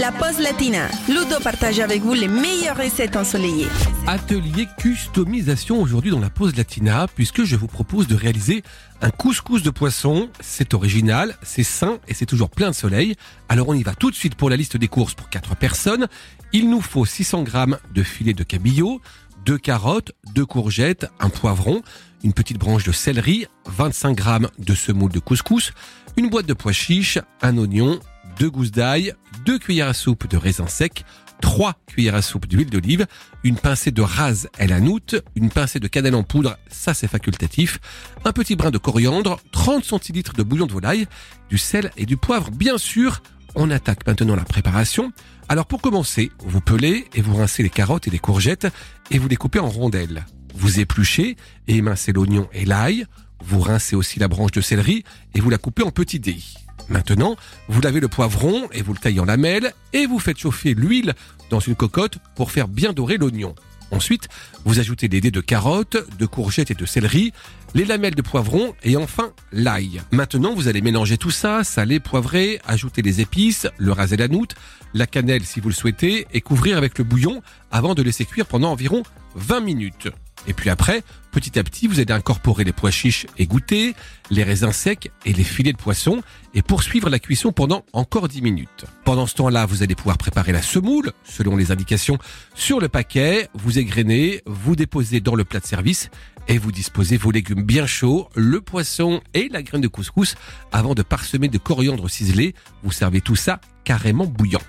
La pause latina. Ludo partage avec vous les meilleures recettes ensoleillées. Atelier customisation aujourd'hui dans la pause latina, puisque je vous propose de réaliser un couscous de poisson. C'est original, c'est sain et c'est toujours plein de soleil. Alors on y va tout de suite pour la liste des courses pour 4 personnes. Il nous faut 600 grammes de filet de cabillaud, deux carottes, deux courgettes, un poivron, une petite branche de céleri, 25 grammes de semoule de couscous, une boîte de pois chiches, un oignon, deux gousses d'ail, deux cuillères à soupe de raisin sec, trois cuillères à soupe d'huile d'olive, une pincée de rase el hanout, une pincée de cannelle en poudre, ça c'est facultatif, un petit brin de coriandre, 30 centilitres de bouillon de volaille, du sel et du poivre bien sûr. On attaque maintenant la préparation. Alors pour commencer, vous pelez et vous rincez les carottes et les courgettes et vous les coupez en rondelles. Vous épluchez et émincez l'oignon et l'ail. Vous rincez aussi la branche de céleri et vous la coupez en petits dés. Maintenant, vous lavez le poivron et vous le taillez en lamelles et vous faites chauffer l'huile dans une cocotte pour faire bien dorer l'oignon. Ensuite, vous ajoutez les dés de carottes, de courgettes et de céleri, les lamelles de poivron et enfin l'ail. Maintenant, vous allez mélanger tout ça, saler, poivrer, ajouter les épices, le ras et la noute, la cannelle si vous le souhaitez et couvrir avec le bouillon avant de laisser cuire pendant environ 20 minutes. Et puis après, petit à petit, vous allez incorporer les pois chiches égouttés, les raisins secs et les filets de poisson et poursuivre la cuisson pendant encore 10 minutes. Pendant ce temps-là, vous allez pouvoir préparer la semoule selon les indications sur le paquet, vous égrenez, vous déposez dans le plat de service et vous disposez vos légumes bien chauds, le poisson et la graine de couscous avant de parsemer de coriandre ciselé. Vous servez tout ça carrément bouillant.